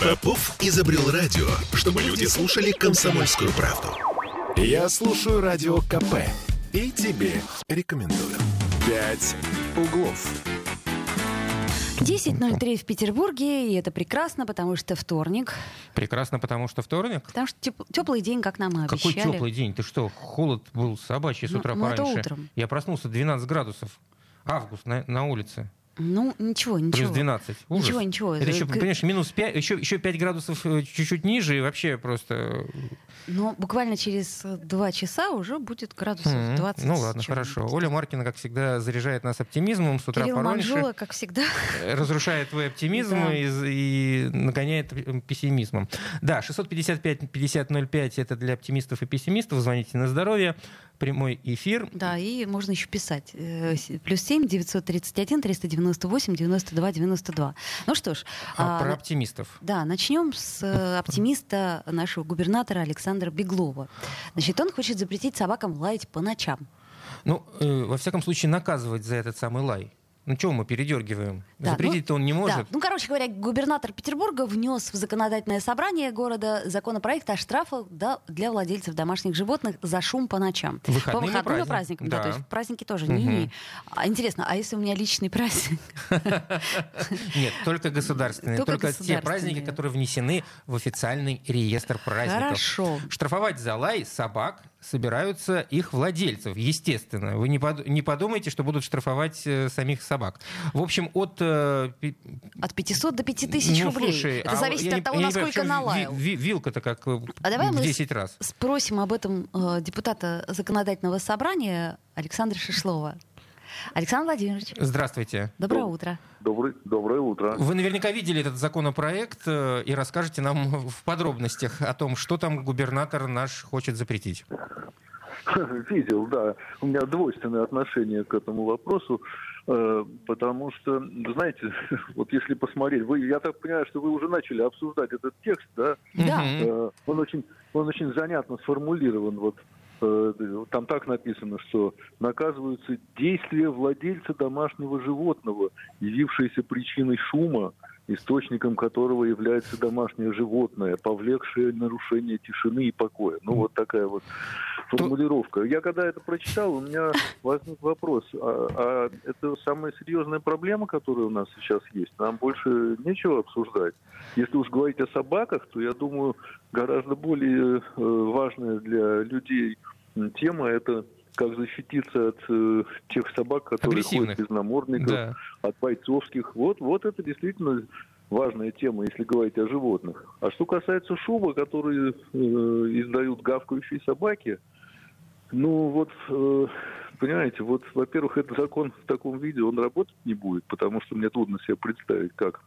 Попов изобрел радио, чтобы люди слушали комсомольскую правду. Я слушаю радио КП и тебе рекомендую. «Пять углов». 10.03 в Петербурге, и это прекрасно, потому что вторник. Прекрасно, потому что вторник? Потому что теп- теплый день, как нам и Какой обещали. теплый день? Ты что, холод был собачий с Ну, утра ну, это пораньше? утром. Я проснулся 12 градусов. Август на, на улице. Ну, ничего, ничего. Плюс 12. Ужас. Ничего, ничего. Это еще, понимаешь, минус 5, еще, еще 5 градусов э, чуть-чуть ниже, и вообще просто... э, Но буквально через э, два часа уже будет градусов м, 20. Ну ладно, хорошо. Оля Маркина, как всегда, заряжает нас оптимизмом с утра Кирилл пораньше. Манжула, как всегда. э, разрушает твой оптимизм Да. и, и нагоняет э, пессимизмом. Да, 655-5005 это для оптимистов и пессимистов. Звоните на здоровье. Прямой эфир. Да, и можно еще писать. Э, Плюс 7 931 398 92 92. Ну что ж. А, а, про оптимистов. Да, начнем с э, оптимиста нашего губернатора Александра Беглова. Значит, он хочет запретить собакам лаять по ночам. Ну, э, во всяком случае, наказывать за этот самый лай. Ну, чего мы передергиваем? Да, Запретить-то он не Да. может. Ну, короче говоря, губернатор Петербурга внес в законодательное собрание города законопроект о штрафах да, для владельцев домашних животных за шум по ночам. Выходным по выходным и праздник- праздникам. Да. да. то есть праздники тоже. Мгм. Не-не. А, интересно, а если у меня личный праздник? Нет, только государственные. Только те праздники, которые внесены в официальный реестр праздников. Хорошо. Штрафовать за лай собак собираются их владельцев, естественно. Вы не, под- не подумайте, что будут штрафовать э, самих собак. В общем, от... э, От 500 до 5000 ну, рублей. слушай, Это а зависит от того, не насколько понимаю, налаял. ви- ви- Вилка-то как э, А давай в мы 10 раз. Спросим об этом э, депутата законодательного собрания Александра Шишлова. Александр Владимирович, Здравствуйте. доброе утро. Добрый, доброе утро. Вы наверняка видели этот законопроект э, и расскажете нам в подробностях о том, что там губернатор наш хочет запретить. Видел, да. У меня двойственное отношение к этому вопросу, э, потому что, знаете, вот если посмотреть, вы, я так понимаю, что вы уже начали обсуждать этот текст, да? Да. Э, Он очень, он очень занятно сформулирован. Вот там так написано, что наказываются действия владельца домашнего животного, явившиеся причиной шума, источником которого является домашнее животное, повлекшее нарушение тишины и покоя. Ну вот такая вот формулировка. Я когда это прочитал, у меня возник вопрос, а, а это самая серьезная проблема, которая у нас сейчас есть? Нам больше нечего обсуждать. Если уж говорить о собаках, то я думаю, гораздо более э, важная для людей тема это как защититься от э, тех собак, которые ходят без намордников, Да. от бойцовских. Вот, вот это действительно важная тема, если говорить о животных. А что касается шума, который э, издают гавкающие собаки, ну вот, э, понимаете, вот, во-первых, этот закон в таком виде, он работать не будет, потому что мне трудно себе представить, как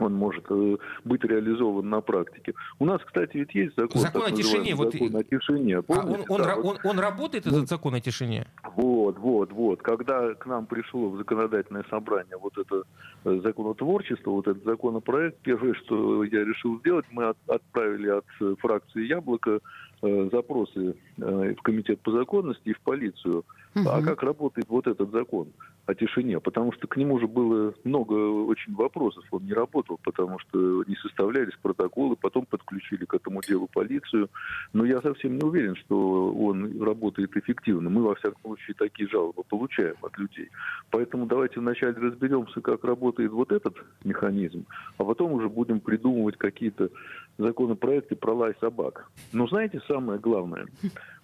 он может э, быть реализован на практике. У нас, кстати, ведь есть закон, Закон о тишине, вот закон и- о тишине. А он, он, да, ра- вот он- он работает, этот закон о тишине? вот, вот, вот. Когда к нам пришло в законодательное собрание вот это э, законотворчество, вот этот законопроект, первое, что я решил сделать, мы от- отправили от фракции «Яблоко» э, запросы в комитет по законности и в полицию. А Мгм. как работает вот этот закон о тишине? Потому что к нему же было много очень вопросов. Он не работал, потому что не составлялись протоколы, потом подключили к этому делу полицию. Но я совсем не уверен, что он работает эффективно. Мы, во всяком случае, такие жалобы получаем от людей. Поэтому давайте вначале разберемся, как работает вот этот механизм, а потом уже будем придумывать какие-то законопроекты про лай собак. Но знаете, самое главное,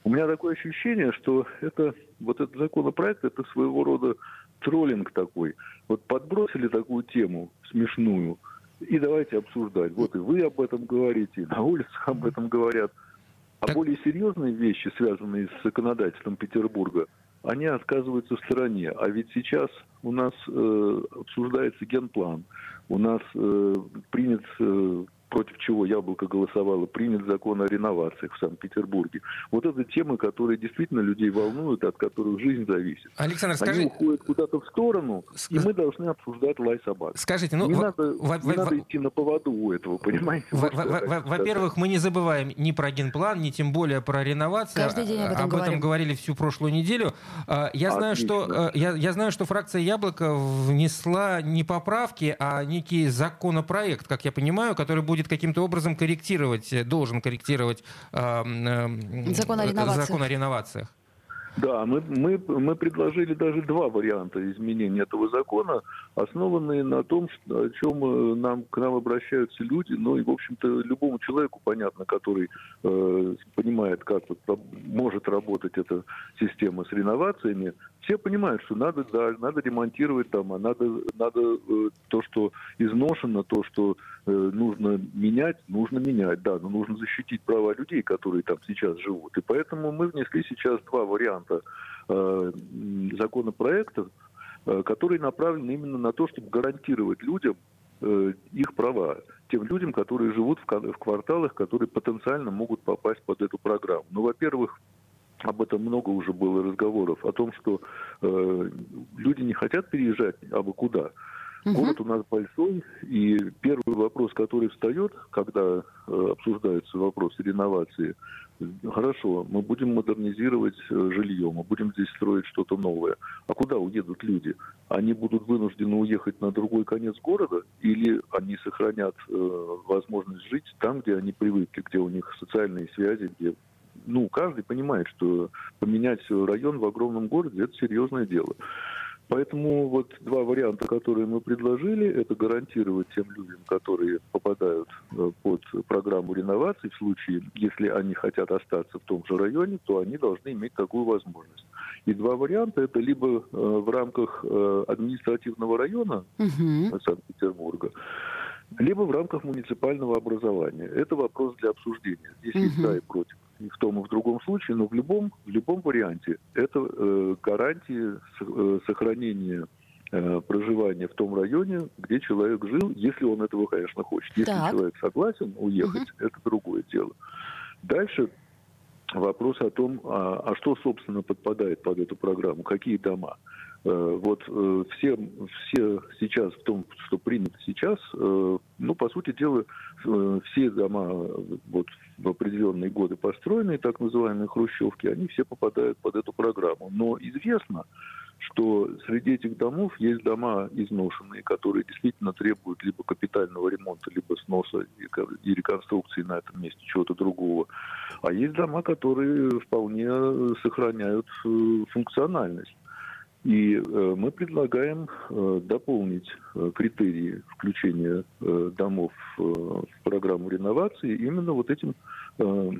у меня такое ощущение, что это вот этот законопроект, это своего рода троллинг такой. Вот подбросили такую тему смешную, и давайте обсуждать. Вот и вы об этом говорите, и на улицах об этом говорят. А Так- более серьезные вещи, связанные с законодательством Петербурга, они отказываются в стороне. А ведь сейчас у нас э, обсуждается генплан, у нас э, принят э, против чего Яблоко голосовало, принят закон о реновациях в Санкт-Петербурге. Вот это темы, которые действительно людей волнуют, от которых жизнь зависит. Александр, Они скажи... уходят куда-то в сторону, Ск- и мы должны обсуждать лай собак. Скажите, ну, не во- надо, во- не во- надо идти на поводу у этого, понимаете? Во-первых, мы не забываем ни про генплан, ни тем более про реновацию. Каждый день об этом Об говорим. говорили всю прошлую неделю. А, Я знаю, что, э, я, я знаю, что фракция «Яблоко» внесла не поправки, а некий законопроект, как я понимаю, который будет каким-то образом корректировать, э, должен корректировать э, м, Закон о э, реновациях. закон о реновациях. Да, мы, мы, мы предложили даже два варианта изменения этого закона, основанные на том, что, о чем э, нам, к нам обращаются люди, ну и, в общем-то, любому человеку понятно, который э, понимает, как вот может работать эта система с реновациями, все понимают, что надо, да, надо ремонтировать дома, надо, надо э, то, что изношено, то, что э, нужно менять, нужно менять, да, но нужно защитить права людей, которые там сейчас живут. И поэтому мы внесли сейчас два варианта э, м, законопроектов, э, которые направлены именно на то, чтобы гарантировать людям э, их права, тем людям, которые живут в, в кварталах, которые потенциально могут попасть под эту программу. Ну, во-первых, об этом много уже было разговоров, о том, что э, люди не хотят переезжать абы куда. Мгм. Город у нас большой, и первый вопрос, который встает, когда э, обсуждаются вопросы реновации, хорошо, мы будем модернизировать э, жилье, мы будем здесь строить что-то новое. А куда уедут люди? Они будут вынуждены уехать на другой конец города, или они сохранят э, возможность жить там, где они привыкли, где у них социальные связи, где ну, каждый понимает, что поменять район в огромном городе – это серьезное дело. Поэтому вот два варианта, которые мы предложили, это гарантировать тем людям, которые попадают э, под программу реновации, в случае, если они хотят остаться в том же районе, то они должны иметь такую возможность. И два варианта – это либо э, в рамках э, административного района Мгм. Санкт-Петербурга, либо в рамках муниципального образования. Это вопрос для обсуждения. Здесь есть Мгм. за и против. И в том и в другом случае, но в любом, в любом варианте это э, гарантии э, сохранения э, проживания в том районе, где человек жил, если он этого, конечно, хочет. Если Так. человек согласен уехать, это другое дело. Дальше вопрос о том, а, а что, собственно, подпадает под эту программу, какие дома. Вот э, все, все сейчас, в том, что принято сейчас, э, ну, по сути дела, э, все дома э, вот, в определенные годы построенные, так называемые хрущевки, они все попадают под эту программу. Но известно, что среди этих домов есть дома изношенные, которые действительно требуют либо капитального ремонта, либо сноса и ко- и реконструкции на этом месте чего-то другого. А есть дома, которые вполне э, сохраняют э, функциональность. И э, мы предлагаем э, дополнить э, критерии включения домов в программу реновации именно вот этим э,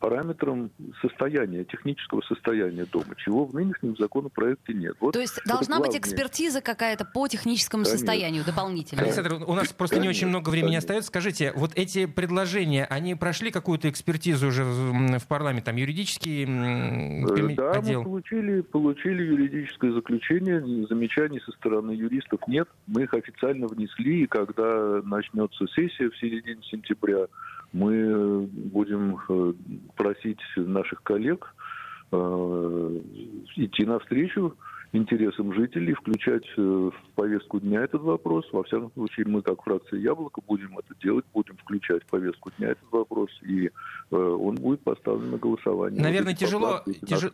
параметром состояния, технического состояния дома, чего в нынешнем законопроекте нет. Вот То есть должна быть главное. экспертиза какая-то по техническому Конечно. состоянию дополнительно. Александр, у нас просто не очень Конечно, много времени конечно. остается. Скажите, вот эти предложения, они прошли какую-то экспертизу уже в, парламент, там юридический м, Э, коми- Да, отдел? мы получили, получили юридическое заключение, замечаний со стороны юристов нет. Мы их официально внесли, и когда начнется сессия в середине сентября, мы э, будем э, просить наших коллег э, идти навстречу интересам жителей, включать э, в повестку дня этот вопрос. Во всяком случае, мы, как фракция «Яблоко», будем это делать, будем включать в повестку дня этот вопрос, и э, он будет поставлен на голосование. Наверное, Вот тяжело- тяж-.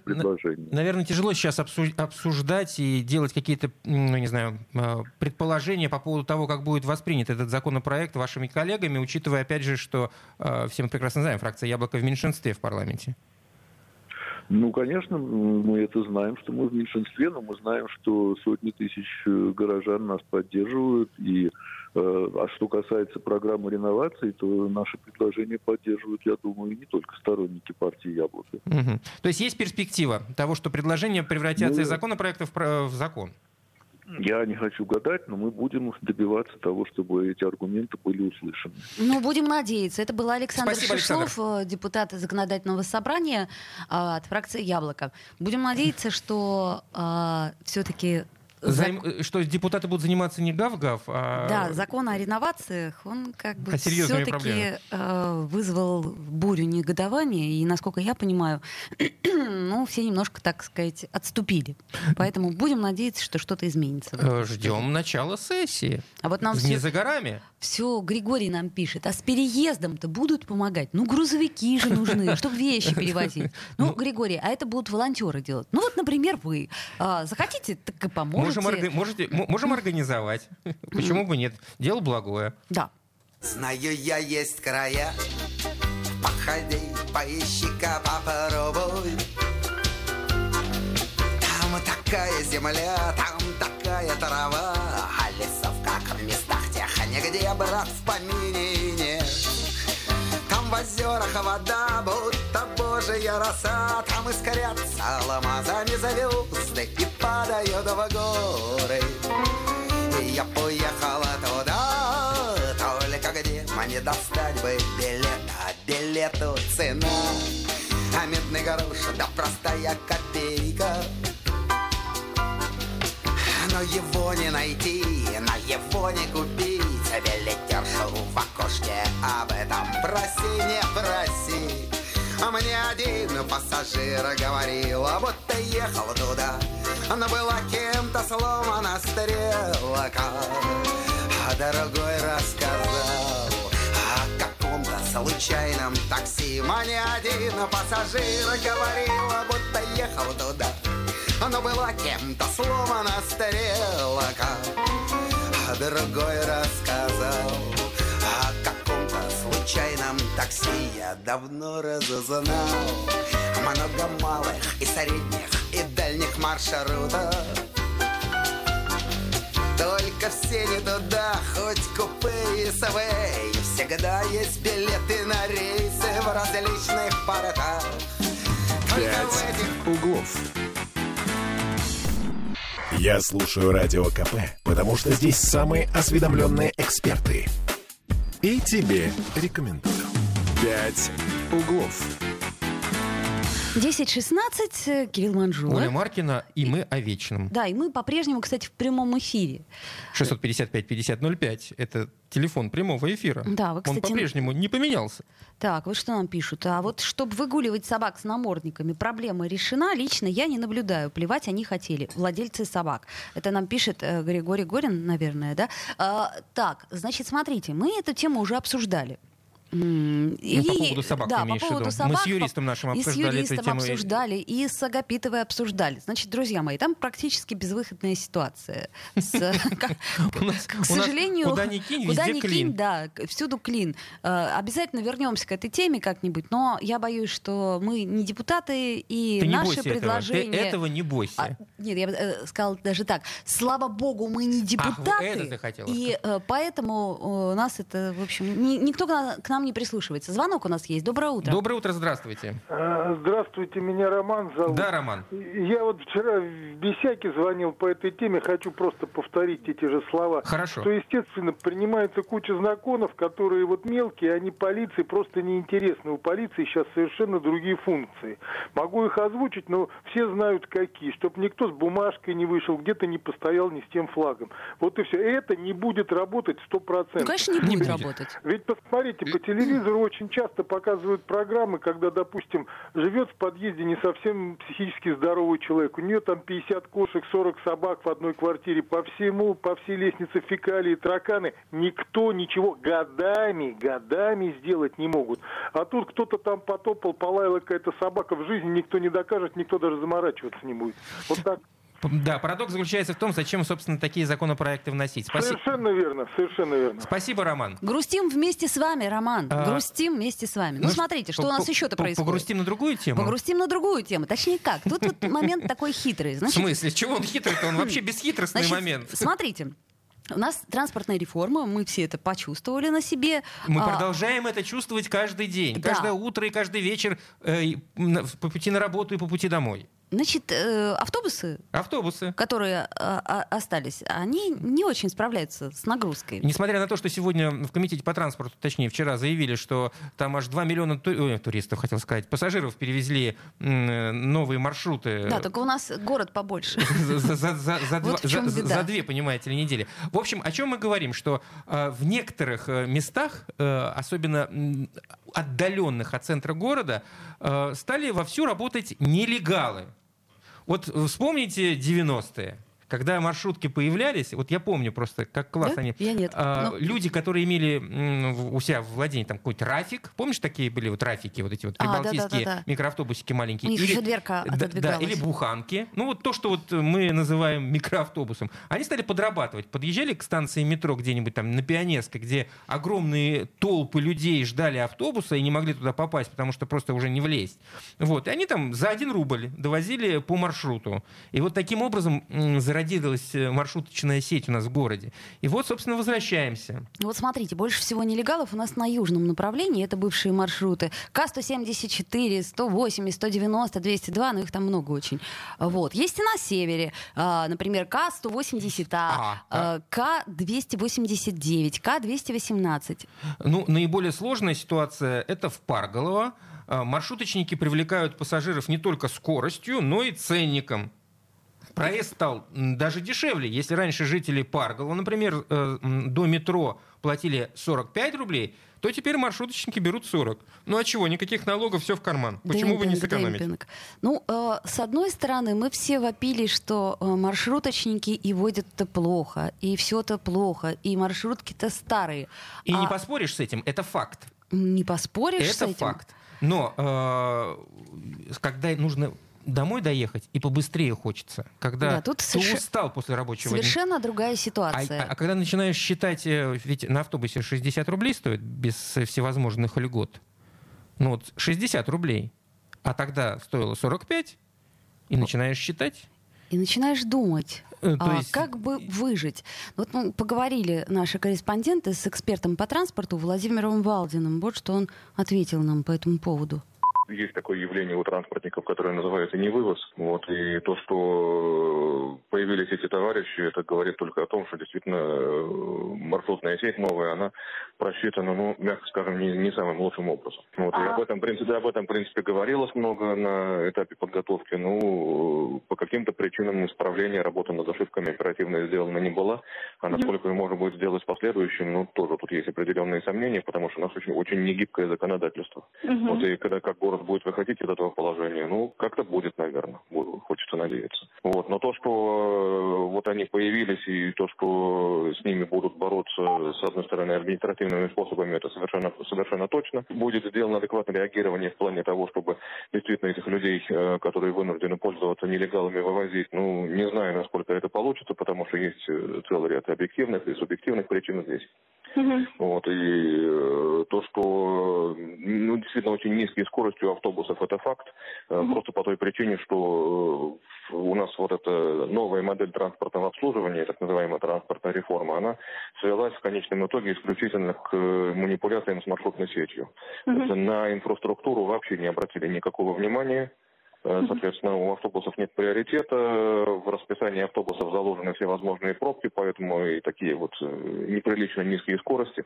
Наверное, тяжело сейчас обсу- обсуждать и делать какие-то, ну, не знаю, э, предположения по поводу того, как будет воспринят этот законопроект вашими коллегами, учитывая, опять же, что э, все мы прекрасно знаем, фракция «Яблоко» в меньшинстве в парламенте. Ну, конечно, мы это знаем, что мы в меньшинстве, но мы знаем, что сотни тысяч э, горожан нас поддерживают. И, э, а что касается программы реновации, то наши предложения поддерживают, я думаю, не только сторонники партии «Яблоко». Мгм. То есть есть перспектива того, что предложения превратятся Ну, из законопроекта в, про- в закон? Я не хочу гадать, но мы будем добиваться того, чтобы эти аргументы были услышаны. Ну, будем надеяться. Это был Александр Спасибо, Александр. Шишлов, э, депутат законодательного собрания а, от фракции «Яблоко». Будем надеяться, что все-таки Займ- э, Что депутаты будут заниматься не гав-гав, а... Да, закон о реновациях, он как бы А все-таки э, вызвал бурю негодования, и, насколько я понимаю, ну, все немножко, так сказать, отступили. Поэтому будем надеяться, что что-то изменится. Э, Ждем начала сессии. А вот нам Не все, за горами. все Григорий нам пишет, а с переездом-то будут помогать? Ну, грузовики же нужны, чтобы вещи перевозить. Ну, Григорий, а это будут волонтеры делать. Ну, вот, например, вы а, захотите, так и поможете. Можем, орга- можете, можем организовать. Почему бы нет? Дело благое. Да. Знаю я есть края Походи, поищи-ка, попробуй Там такая земля, там такая трава А лесов, как в местах тех, нигде, брат, в помине нет Там в озерах вода, будто божья роса. Там искрятся алмазами звезды и падают в горы. И я поехала туда, только где мне достать бы билет, а билету цена, а медный грош, да простая копейка. Но его не найти, на его не купить, билетершу в окошке об этом проси, не проси. А мне один пассажир говорил, а будто ехал туда, но была кем-то сломана стрелка. А другой рассказал о каком-то случайном такси. Мне один пассажир говорил, а будто ехал туда, но была кем-то сломана стрелка. Другой рассказал. О каком-то случайном такси я давно разузнал. Много малых и средних и дальних маршрутов Только все не туда, хоть купе и свей Всегда есть билеты на рейсы в различных портах. Только в «Пять этих углов». Я слушаю Радио КП, потому что здесь самые осведомленные эксперты. И тебе рекомендую. «Пять углов». 10.16, э, Кирилл Манжула. Оля Маркина и мы о вечном. Да, и мы по-прежнему, кстати, в прямом эфире. 655-5005 — это телефон прямого эфира. Да, вы, Он кстати, по-прежнему не поменялся. Так, вот что нам пишут. А вот чтобы выгуливать собак с намордниками, проблема решена. Лично я не наблюдаю. Плевать они хотели. Владельцы собак. Это нам пишет э, Григорий Горин, наверное, да? А, так, значит, смотрите, мы эту тему уже обсуждали. М, Ну, по поводу собак да, по поводу виду. Мы собак, с юристом нашим и с обсуждали эту юристом тему. обсуждали, и с Агапитовой обсуждали. Значит, друзья мои, там практически безвыходная ситуация. К сожалению, куда ни кинь, куда ни кинь, да, всюду клин. Э, Обязательно вернемся к этой теме как-нибудь, но я боюсь, что мы не депутаты, и наши предложения... Ты этого не бойся. А, нет, я бы э, сказала даже так. Слава богу, мы не депутаты. и э, поэтому нас это, в общем, ни- никто к на- к нам не прислушивается. Звонок у нас есть. Доброе утро. Доброе утро, здравствуйте. А, Здравствуйте, меня Роман зовут. Да, Роман. Я вот вчера в Бесяке звонил по этой теме, хочу просто повторить эти же слова. Хорошо. Что, естественно, принимается куча законов, которые вот мелкие, они полиции просто неинтересны. У полиции сейчас совершенно другие функции. Могу их озвучить, но все знают какие. Чтобы никто с бумажкой не вышел, где-то не постоял ни с тем флагом. Вот и все. Это не будет работать сто Ну, процентов. конечно, не, Не будет, будет. работать. Ведь посмотрите, по телевизору очень часто показывают программы, когда, допустим, живет в подъезде не совсем психически здоровый человек. У нее там 50 кошек, 40 собак в одной квартире. По всему, по всей лестнице фекалии, тараканы. Никто ничего годами, годами сделать не могут. А тут кто-то там потопал, полаяла какая-то собака. В жизни никто не докажет, никто даже заморачиваться не будет. Вот так. Да, парадокс заключается в том, зачем, собственно, такие законопроекты вносить. Спаси- Совершенно верно, совершенно верно. Спасибо, Роман. Грустим вместе с вами, Роман. А, Грустим вместе с вами. Ну, Ну, смотрите, что у нас еще-то происходит. Погрустим на другую тему? Погрустим на другую тему. Точнее как? Тут вот момент такой хитрый. В Значит, смысле? Чего он хитрый-то? Он вообще бесхитростный значит, момент. Смотрите. У нас транспортная реформа, мы все это почувствовали на себе. Мы А, продолжаем это чувствовать каждый день, Да. каждое утро и каждый вечер э, по пути на работу и по пути домой. Значит, э, автобусы, Автобусы. которые а, остались, они не очень справляются с нагрузкой. Несмотря на то, что сегодня в Комитете по транспорту, точнее вчера заявили, что там аж 2 миллиона ту- ой, туристов, хотел сказать, пассажиров перевезли новые маршруты. Да, только у нас город побольше. за, две, понимаете ли, недели. В общем, о чем мы говорим? Что э, в некоторых э, местах, э, особенно отдаленных от центра города, э, стали вовсю работать нелегалы. Вот вспомните 90-е. Когда маршрутки появлялись, вот я помню просто, как класс Да? они... Я нет. а, Ну. Люди, которые имели у себя в владении там какой-то трафик, помнишь, такие были вот трафики, вот эти вот А, прибалтийские да-да-да-да. микроавтобусики маленькие? У них еще дверка да, да, или буханки. Ну вот то, что вот мы называем микроавтобусом. Они стали подрабатывать. Подъезжали к станции метро где-нибудь там на Пионерской, где огромные толпы людей ждали автобуса и не могли туда попасть, потому что просто уже не влезть. Вот. И они там за один рубль довозили по маршруту. И вот таким образом зародилась э, маршруточная сеть у нас в городе. И вот, собственно, возвращаемся. Вот смотрите, больше всего нелегалов у нас на южном направлении. Это бывшие маршруты. К-174, 180, 190, 202, ну их там много очень. Вот. Есть и на севере. А, Например, К-180А, А, а, К-289, К-218. Ну, наиболее сложная ситуация – это в Парголово. А, Маршруточники привлекают пассажиров не только скоростью, но и ценником. Проезд стал даже дешевле. Если раньше жители Парголова, например, э, до метро платили 45 рублей, то теперь маршруточники берут 40. Ну а чего? Никаких налогов, все в карман. Почему бы не Демпинг, сэкономить? демпинг. Ну, э, с одной стороны, мы все вопили, что э, маршруточники и водят-то плохо, и все-то плохо, и маршрутки-то старые. И А не поспоришь с этим, это факт. не поспоришь с Это этим? факт. Но э, когда нужно домой доехать, и побыстрее хочется, когда Да, тут ты соверш- устал после рабочего дня. Совершенно другая А, ситуация. а- а когда начинаешь считать, э, ведь на автобусе 60 рублей стоит без всевозможных льгот. Ну вот 60 рублей. А тогда стоило 45, и начинаешь считать. И начинаешь думать, Э, то а, есть- как бы выжить. Вот мы поговорили наши корреспонденты с экспертом по транспорту Владимиром Валдиным. Вот что он ответил нам по этому поводу. Есть такое явление у транспортников, которое называется невывоз. Вот, и то, что появились эти товарищи, это говорит только о том, что действительно э, маршрутная сеть новая, она просчитана, ну, мягко скажем, не, не самым лучшим образом. Вот, и об этом, в принципе, об этом, в принципе, говорилось много на этапе подготовки. Ну, по каким-то причинам исправления работы над ошибками оперативно сделана не была. А насколько ее можно будет сделать в последующем, ну, тоже тут есть определенные сомнения, потому что у нас очень, очень негибкое законодательство. Вот и когда как город будет выходить из этого положения, ну, как-то будет, наверное, хочется надеяться. Вот. Но то, что э, вот они появились, и то, что с ними будут бороться, с одной стороны, административными способами, это совершенно, совершенно точно. Будет сделано адекватное реагирование в плане того, чтобы действительно этих людей, э, которые вынуждены пользоваться нелегалами, вывозить. Ну, не знаю, насколько это получится, потому что есть э, целый ряд объективных и субъективных причин здесь. Вот, и э, то, что ну, действительно очень низкие скорости у автобусов, это факт. Э, Просто по той причине, что э, у нас вот эта новая модель транспортного обслуживания, так называемая транспортная реформа, она свелась в конечном итоге исключительно к манипуляциям с маршрутной сетью. Есть На инфраструктуру вообще не обратили никакого внимания. Э, Соответственно, у автобусов нет приоритета, в расписании автобусов заложены все возможные пробки, поэтому и такие вот э, неприлично низкие скорости.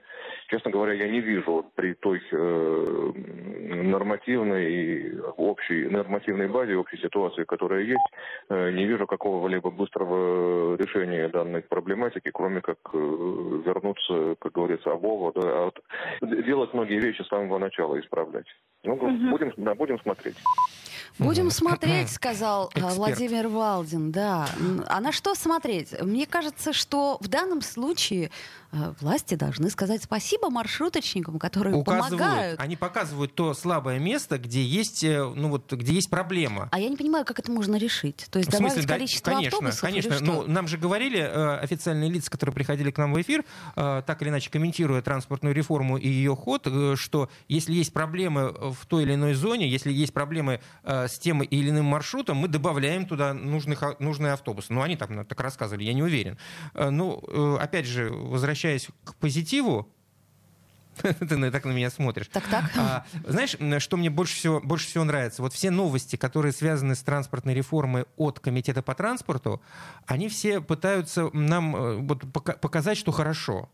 Честно говоря, я не вижу при той э, нормативной, общей нормативной базе, общей ситуации, которая есть, не вижу какого-либо быстрого решения данной проблематики, кроме как вернуться, как говорится, Вова, да, от- делать многие вещи с самого начала, исправлять. Ну, будем, да, будем смотреть. Будем смотреть, сказал э, Эксперт. Владимир Валдин. Да. А на что смотреть? Мне кажется, что в данном случае э, власти должны сказать спасибо маршруточникам, которые Указывают, помогают. они показывают то слабое место, где есть, э, ну вот, где есть проблема. А я не понимаю, как это можно решить. То есть В смысле, добавить да, количество конечно, автобусов конечно. или? Ну, нам же говорили э, официальные лица, которые приходили к нам в эфир, э, так или иначе комментируя транспортную реформу и ее ход, э, что если есть проблемы в той или иной зоне, если есть проблемы э, с тем или иным маршрутом, мы добавляем туда нужных, а- нужные автобусы. Ну, они там так рассказывали, я не уверен. Э, Ну, э, опять же, возвращаясь к позитиву, Ты так на меня смотришь. Так, так. А, знаешь, что мне больше всего, больше всего нравится? Вот все новости, которые связаны с транспортной реформой от Комитета по транспорту, они все пытаются нам э, вот, показать, что хорошо.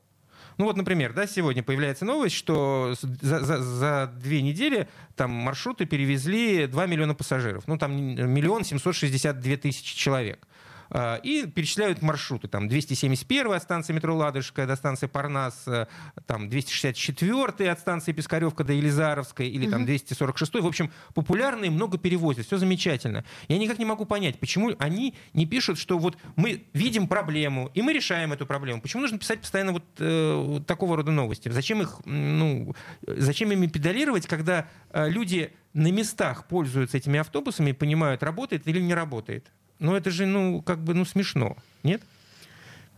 Ну вот, например, да, сегодня появляется новость, что за, за, за две недели там маршруты перевезли 2 миллиона пассажиров. Ну там миллион семьсот шестьдесят две тысячи человек. А, и перечисляют маршруты. Там 271 станция метро Ладожская до станции Парнас, э, там 264 от станции Пискаревка до Елизаровской, или там 246. В общем, популярные, много перевозят, все замечательно. Я никак не могу понять, почему они не пишут, что вот мы видим проблему, и мы решаем эту проблему. Почему нужно писать постоянно вот э, такого рода новости? Зачем их, ну, зачем ими педалировать, когда э, люди на местах пользуются этими автобусами и понимают, работает или не работает? Ну, это же, ну, как бы, ну, смешно, нет?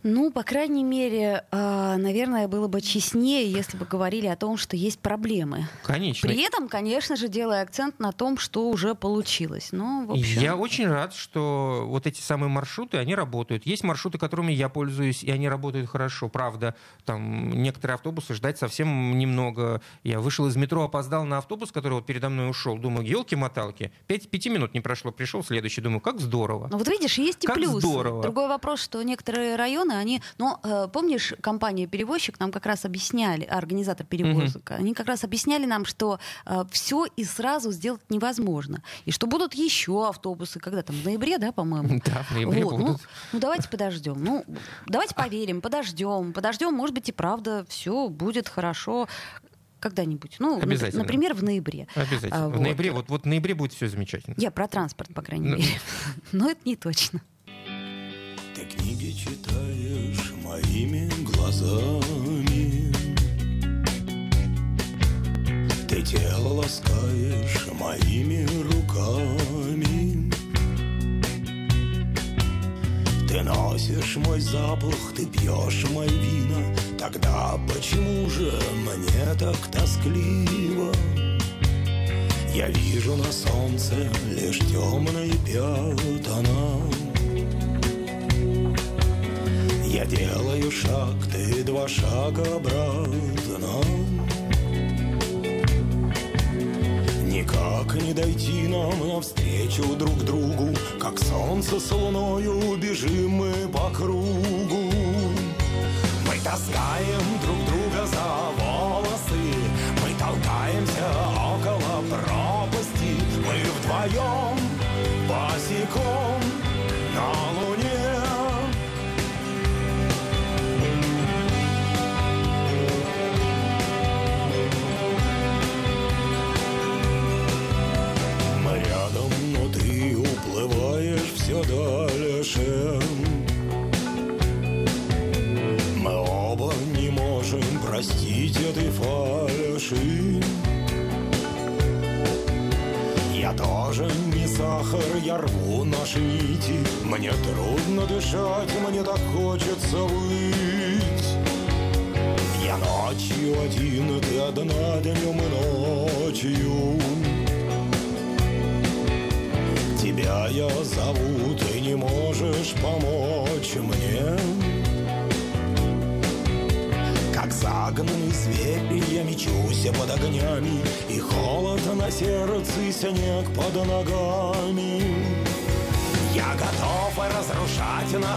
Ну, по крайней мере, а, наверное, было бы честнее, если бы говорили о том, что есть проблемы. Конечно. При этом, конечно же, делая акцент на том, что уже получилось. Но, в общем... Я очень рад, что вот эти самые маршруты, они работают. Есть маршруты, которыми я пользуюсь, и они работают хорошо. Правда, там некоторые автобусы ждать совсем немного. Я вышел из метро, опоздал на автобус, который вот передо мной ушел. Думаю, елки-моталки. Пять, пяти минут не прошло, пришел следующий. Думаю, как здорово. Ну вот видишь, есть и как плюсы. здорово. Другой вопрос, что некоторые районы регионы, они, ну, э, помнишь, компания-перевозчик нам как раз объясняли, организатор перевозок, угу. они как раз объясняли нам, что э, все и сразу сделать невозможно. И что будут еще автобусы, когда там, в ноябре, да, по-моему? Да, в ноябре вот. будут. Ну, ну, давайте подождем. Ну, давайте поверим, подождем, подождем, может быть, и правда все будет хорошо когда-нибудь. Ну, Обязательно. например, в ноябре. Обязательно. А, в ноябре, вот, вот в ноябре будет все замечательно. Я про транспорт, по крайней Но... Ну. мере. Но это не точно. Книги читаешь моими глазами. Ты тело ласкаешь моими руками. Ты носишь мой запах, ты пьешь мои вина. Тогда почему же мне так тоскливо? Я вижу на солнце лишь темные пятна я делаю шаг, ты два шага обратно. Никак не дойти нам навстречу друг другу Как солнце с луною бежим мы по кругу. Мы таскаем друг друга за волосы Мы толкаемся около пропасти Мы вдвоем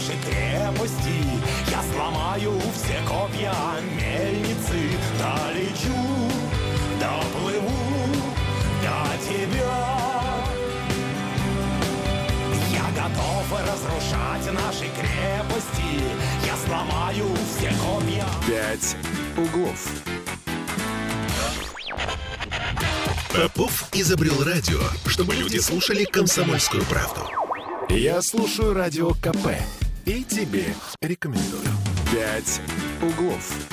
наши крепости Я сломаю все копья мельницы Долечу, доплыву до тебя готов разрушать наши крепости. Я сломаю все копья. Пять углов. Попов изобрел радио, чтобы люди слушали комсомольскую правду. Я слушаю радио КП и тебе рекомендую. Пять углов.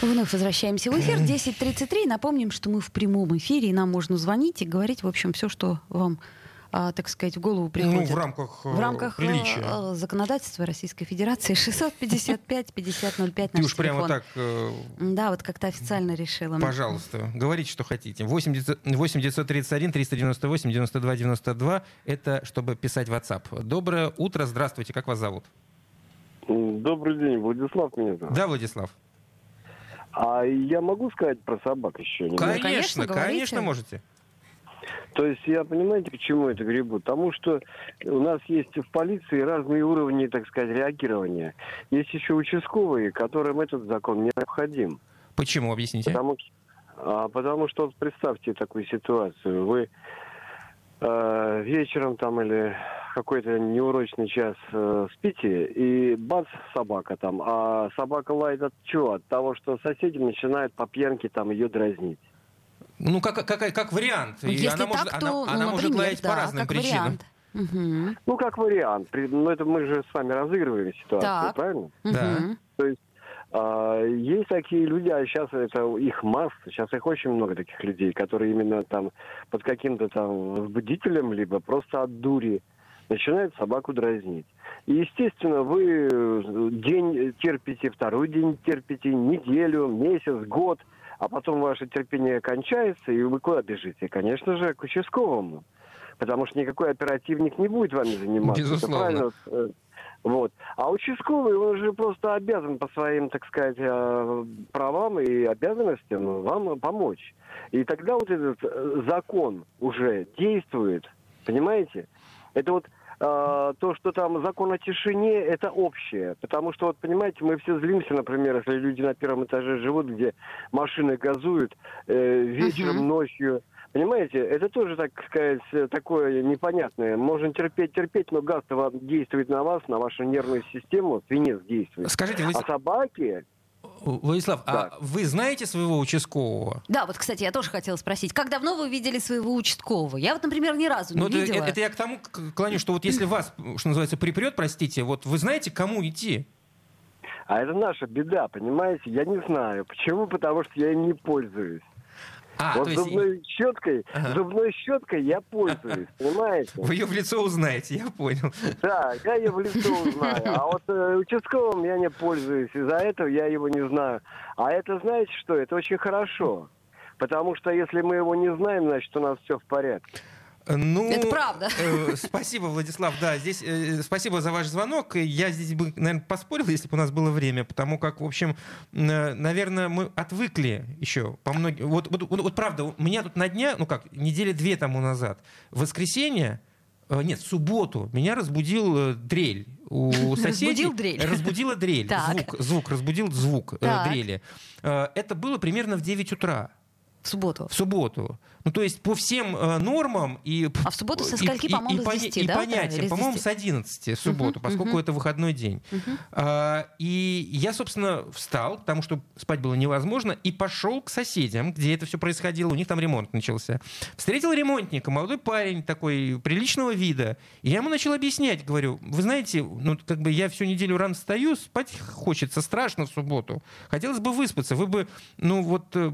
Вновь возвращаемся в эфир. 10.33. Напомним, что мы в прямом эфире, и нам можно звонить и говорить, в общем, все, что вам так сказать, в голову приходит. Ну, в рамках, в рамках э, приличия. Э, законодательства Российской Федерации 655-5005 Ты уж прямо так... Э, да, вот как-то официально решила. Пожалуйста, говорите, что хотите. 8 931 398 92 92 это чтобы писать в WhatsApp. Доброе утро, здравствуйте, как вас зовут? Добрый день, Владислав меня зовут. Да, Владислав. А я могу сказать про собак еще? немного? Конечно, конечно, конечно, можете. То есть я понимаете, к чему это грибу? Потому что у нас есть в полиции разные уровни, так сказать, реагирования. Есть еще участковые, которым этот закон необходим. Почему, объясните? Потому, а, потому что вот представьте такую ситуацию. Вы э, вечером там или какой-то неурочный час э, спите, и бац, собака там. А собака лает от чего? От того, что соседи начинают по пьянке там ее дразнить. Ну, как, как, как вариант. Ну, Если она может, так, она- то, она ну, может например, лаять да, по разным как причинам. вариант. Мгм. Ну, как вариант. При- Ну, это мы же с вами разыгрываем ситуацию, Так. правильно? Да. То есть а, есть такие люди, а сейчас это их масса, сейчас их очень много таких людей, которые именно там под каким-то там возбудителем, либо просто от дури начинают собаку дразнить. И, естественно, вы э, день терпите, второй день терпите, неделю, месяц, год, а потом ваше терпение кончается, и вы куда бежите? Конечно же, к участковому. Потому что никакой оперативник не будет вами заниматься. Это Безусловно. правильно, э, Вот. А участковый, он же просто обязан по своим, так сказать, э, правам и обязанностям вам помочь. И тогда вот этот э, закон уже действует, понимаете? Это вот то, что там закон о тишине, это общее. Потому что, вот понимаете, мы все злимся, например, если люди на первом этаже живут, где машины газуют э, вечером, Мгм. ночью. Понимаете, это тоже, так сказать, э, такое непонятное. Можно терпеть, терпеть, но газ-то вам действует на вас, на вашу нервную систему, свинец действует. Скажите, А Владислав, собаки, Владислав, а Так. вы знаете своего участкового? Да, вот, кстати, я тоже хотела спросить, как давно вы видели своего участкового? Я вот, например, ни разу не Ну, это, видела. это- это я к тому клоню, что вот если вас, что называется, припрет, простите, вот вы знаете, к кому идти? а это наша беда, понимаете? Я не знаю. Почему? Потому что я им не пользуюсь. А, вот то есть зубной щеткой, Ага. зубной щеткой я пользуюсь, понимаете? вы ее в лицо узнаете, я понял. Да, я ее в лицо узнаю. А вот э, участковым я не пользуюсь. Из-за этого я его не знаю. А это знаете что? Это очень хорошо. Потому что если мы его не знаем, значит у нас все в порядке. Ну, Это правда. э, спасибо, Владислав. Да, здесь э, спасибо за ваш звонок. Я здесь бы, наверное, поспорил, если бы у нас было время, потому как, в общем, э, наверное, мы отвыкли еще по многим. Вот, вот, вот, вот правда, у меня тут на дня, ну как, недели две тому назад, в воскресенье, э, нет, в субботу меня разбудил э, дрель у соседей. Разбудил дрель. Разбудила дрель. Звук, звук, разбудил звук э, дрели. Э, Это было примерно в 9 утра. В субботу. В субботу. Ну, то есть по всем э, нормам и... А в субботу со скольки, по-моему, и с поня- 10, и да, с по-моему, 10? с 11 в субботу, поскольку это выходной день. А, и я, собственно, встал, потому что спать было невозможно, и пошел к соседям, где это все происходило. У них там ремонт начался. Встретил ремонтника, молодой парень такой приличного вида. И я ему начал объяснять, говорю, вы знаете, ну, как бы я всю неделю рано встаю, спать хочется страшно в субботу. Хотелось бы выспаться. Вы бы, ну, вот, э,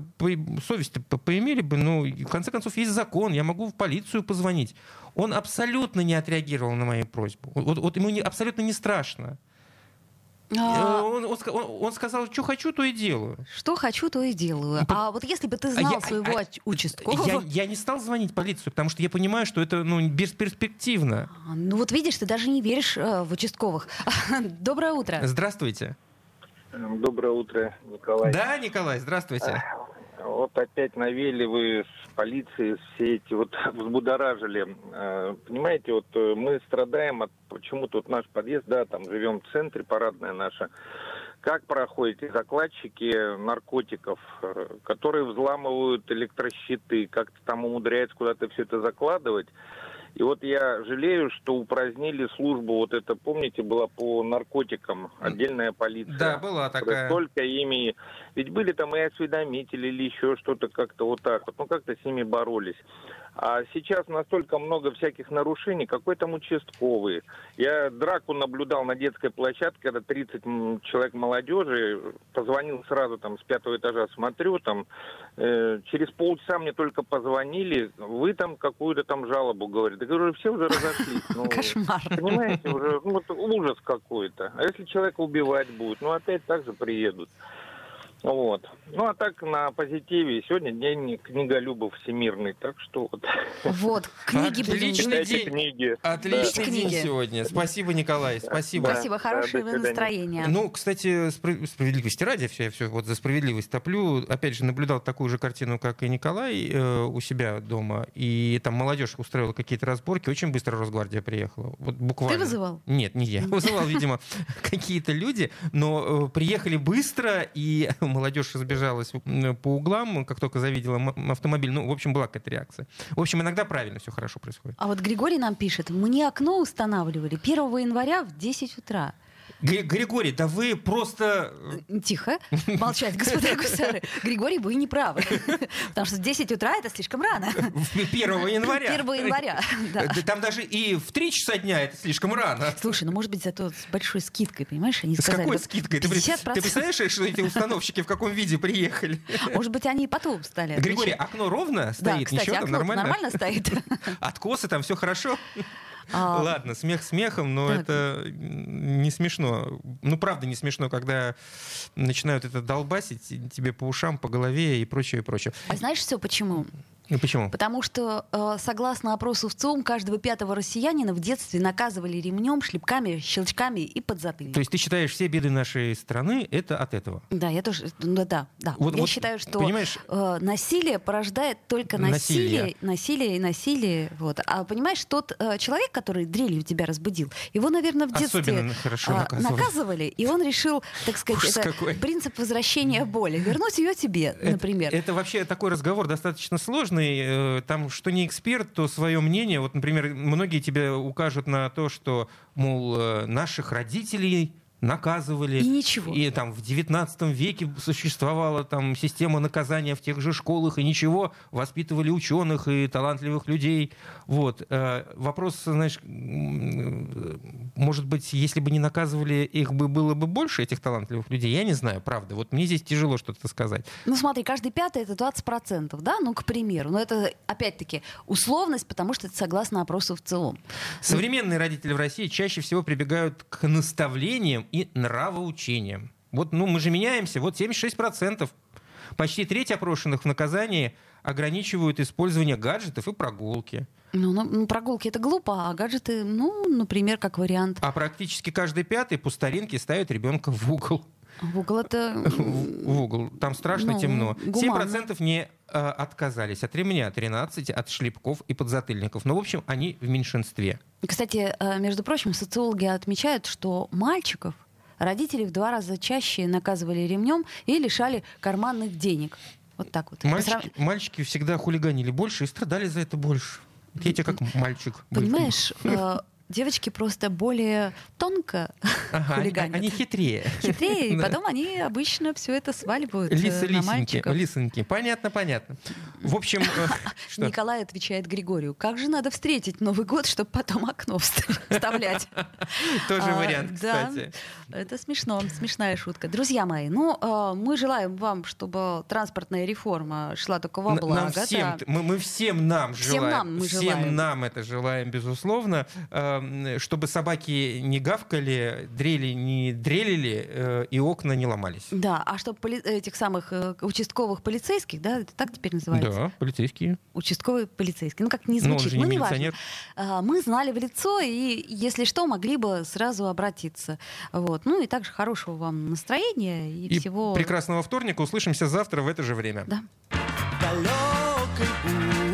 совесть поимели бы, ну, конце концов, есть закон, я могу в полицию позвонить. Он абсолютно не отреагировал на мою просьбу. Вот, вот ему не- абсолютно не страшно. А, Он, он он- сказал, что хочу, то и делаю. Что хочу, то и делаю. По- А вот если бы ты А знал я- своего а- участкового... Я, я не стал звонить в полицию, потому что я понимаю, что это ну, бесперспективно. А, Ну вот видишь, ты даже не веришь э, в участковых. Доброе утро. Здравствуйте. Доброе утро, Николай. Да, Николай, здравствуйте. Вот опять навели вы с полицией все эти вот взбудоражили. Э, Понимаете, вот э, мы страдаем от почему-то вот наш подъезд, да, там живем в центре, парадная наша. Как проходят закладчики наркотиков, э, которые взламывают электрощиты, как-то там умудряются куда-то все это закладывать. И вот я жалею, что упразднили службу, вот это, помните, была по наркотикам, отдельная полиция. Да, была такая. Только ими... Ведь были там и осведомители или еще что-то как-то вот так вот. Ну, как-то с ними боролись. А сейчас настолько много всяких нарушений. Какой там участковый? Я драку наблюдал на детской площадке, когда 30 м, человек молодежи. Позвонил сразу там с пятого этажа, смотрю, там э, через полчаса мне только позвонили. Вы там какую-то там жалобу говорите. Я говорю, все уже разошлись. Ну, Кошмар. Понимаете, уже ну, вот ужас какой-то. А если человека убивать будут, ну опять так же приедут. Вот. Ну, а так, на позитиве. Сегодня день книголюбов всемирный, так что вот. Вот, книги Отличный день. книги. Отличный Да. день Книги. сегодня. Спасибо, Николай. Спасибо. Спасибо, хорошего до свидания. настроения. Ну, кстати, спра- справедливости ради, все, я все вот за справедливость топлю. Опять же, наблюдал такую же картину, как и Николай э, у себя дома. И там молодежь устроила какие-то разборки. Очень быстро Росгвардия приехала. Вот буквально. Ты вызывал? Нет, не я. Вызывал, видимо, какие-то люди. Но э, приехали быстро, и молодежь разбежалась по углам, как только завидела автомобиль. Ну, в общем, была какая-то реакция. В общем, иногда правильно все хорошо происходит. А вот Григорий нам пишет, мне окно устанавливали 1 января в 10 утра. Гри- Григорий, да вы просто... э, Тихо, молчать, господа гусары. Григорий, вы не правы. Потому что 10 утра это слишком рано. 1 января. 1 января, да. Да Там даже и в 3 часа дня это слишком рано. Слушай, ну может быть зато с большой скидкой, понимаешь? Они С сказали, какой вот скидкой? Ты, при- 50%. ты представляешь, что эти установщики в каком виде приехали? Может быть, они и потом стали Григорий, окно ровно Да, стоит? кстати, Ничего, там окно нормально? нормально стоит. Откосы там все хорошо? А, Ладно, смех смехом, но Так. это не смешно. Ну, правда, не смешно, когда начинают это долбасить тебе по ушам, по голове и прочее, и прочее. А знаешь все почему? Ну, почему? Потому что, э, согласно опросу в ЦИОМ, каждого пятого россиянина в детстве наказывали ремнем, шлепками, щелчками и подзатыльником. То есть ты считаешь, все беды нашей страны — это от этого? Да, я тоже, ну, да, да. Вот- я вот, считаю, что понимаешь- э, насилие порождает только насилие, Насилие. насилие, и насилие. Вот. А понимаешь, тот э, человек, который дрелью тебя разбудил, его, наверное, в детстве Особенно хорошо а, наказывали. наказывали, и он решил, так сказать, Ужас это какой. принцип возвращения боли, вернуть ее тебе, Это- например. Это, вообще такой разговор достаточно сложный. Э, Там, что не эксперт, то свое мнение. Вот, например, многие тебе укажут на то, что, мол, э, наших родителей наказывали. И ничего. И там в 19 веке существовала там система наказания в тех же школах, и ничего, воспитывали ученых и талантливых людей. Вот. Э, Вопрос, знаешь, может быть, если бы не наказывали, их бы было бы больше, этих талантливых людей? Я не знаю, правда. Вот мне здесь тяжело что-то сказать. Ну, смотри, каждый пятый это 20%, да, ну, к примеру. Но это, опять-таки, условность, потому что это согласно опросу в ЦИОМ. Современные родители в России чаще всего прибегают к наставлениям и нравоучениям. Вот, ну, мы же меняемся, вот 76%. Почти треть опрошенных в наказании ограничивают использование гаджетов и прогулки. Ну, ну, ну, прогулки это глупо, а гаджеты, ну, например, как вариант. А практически каждый пятый по старинке ставит ребенка в угол. В угол это... В в угол. Там страшно Ну, темно. гуманно. 7% не э, отказались от ремня, 13% от шлепков и подзатыльников. Но, в общем, они в меньшинстве. Кстати, э, между прочим, социологи отмечают, что мальчиков родители в два раза чаще наказывали ремнем и лишали карманных денег. Вот так вот. Мальчики, срав- мальчики всегда хулиганили больше и страдали за это больше. Я тебе как мальчик. Понимаешь, э, девочки просто более тонко Ага, они, хулиганят. они хитрее. хитрее, и потом они обычно все это сваливают э, Лисы, на лисеньки, мальчиков. лисеньки. Понятно, понятно. В общем, э? Николай отвечает Григорию, как же надо встретить Новый год, чтобы потом окно вст- вставлять? Тоже А, вариант, кстати. Это смешно, смешная шутка. Друзья мои, ну, э, мы желаем вам, чтобы транспортная реформа шла только во благо. Нам всем, мы, всем нам Всем желаем. нам мы всем желаем. нам это желаем, безусловно. Эм, Чтобы собаки не гавкали, дрели не дрелили э, и окна не ломались. Да, а чтобы этих самых э, участковых полицейских, да, это так теперь называется? Да, полицейские. Участковый полицейский. Ну, как не Ну, он звучит, же не ну, неважно. милиционер. А, Мы знали в лицо, и, если что, могли бы сразу обратиться. Вот. Ну и также хорошего вам настроения и, И всего... прекрасного вторника. Услышимся завтра в это же время. Да. далекой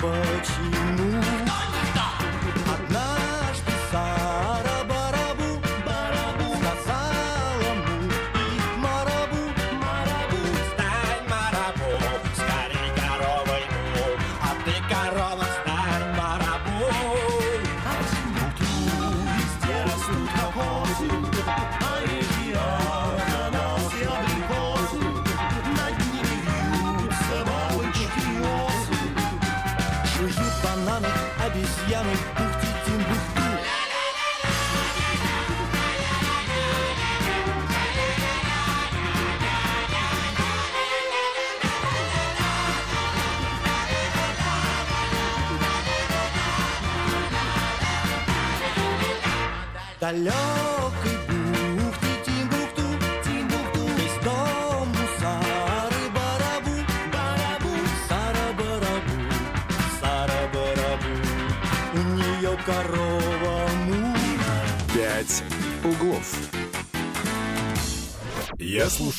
почему?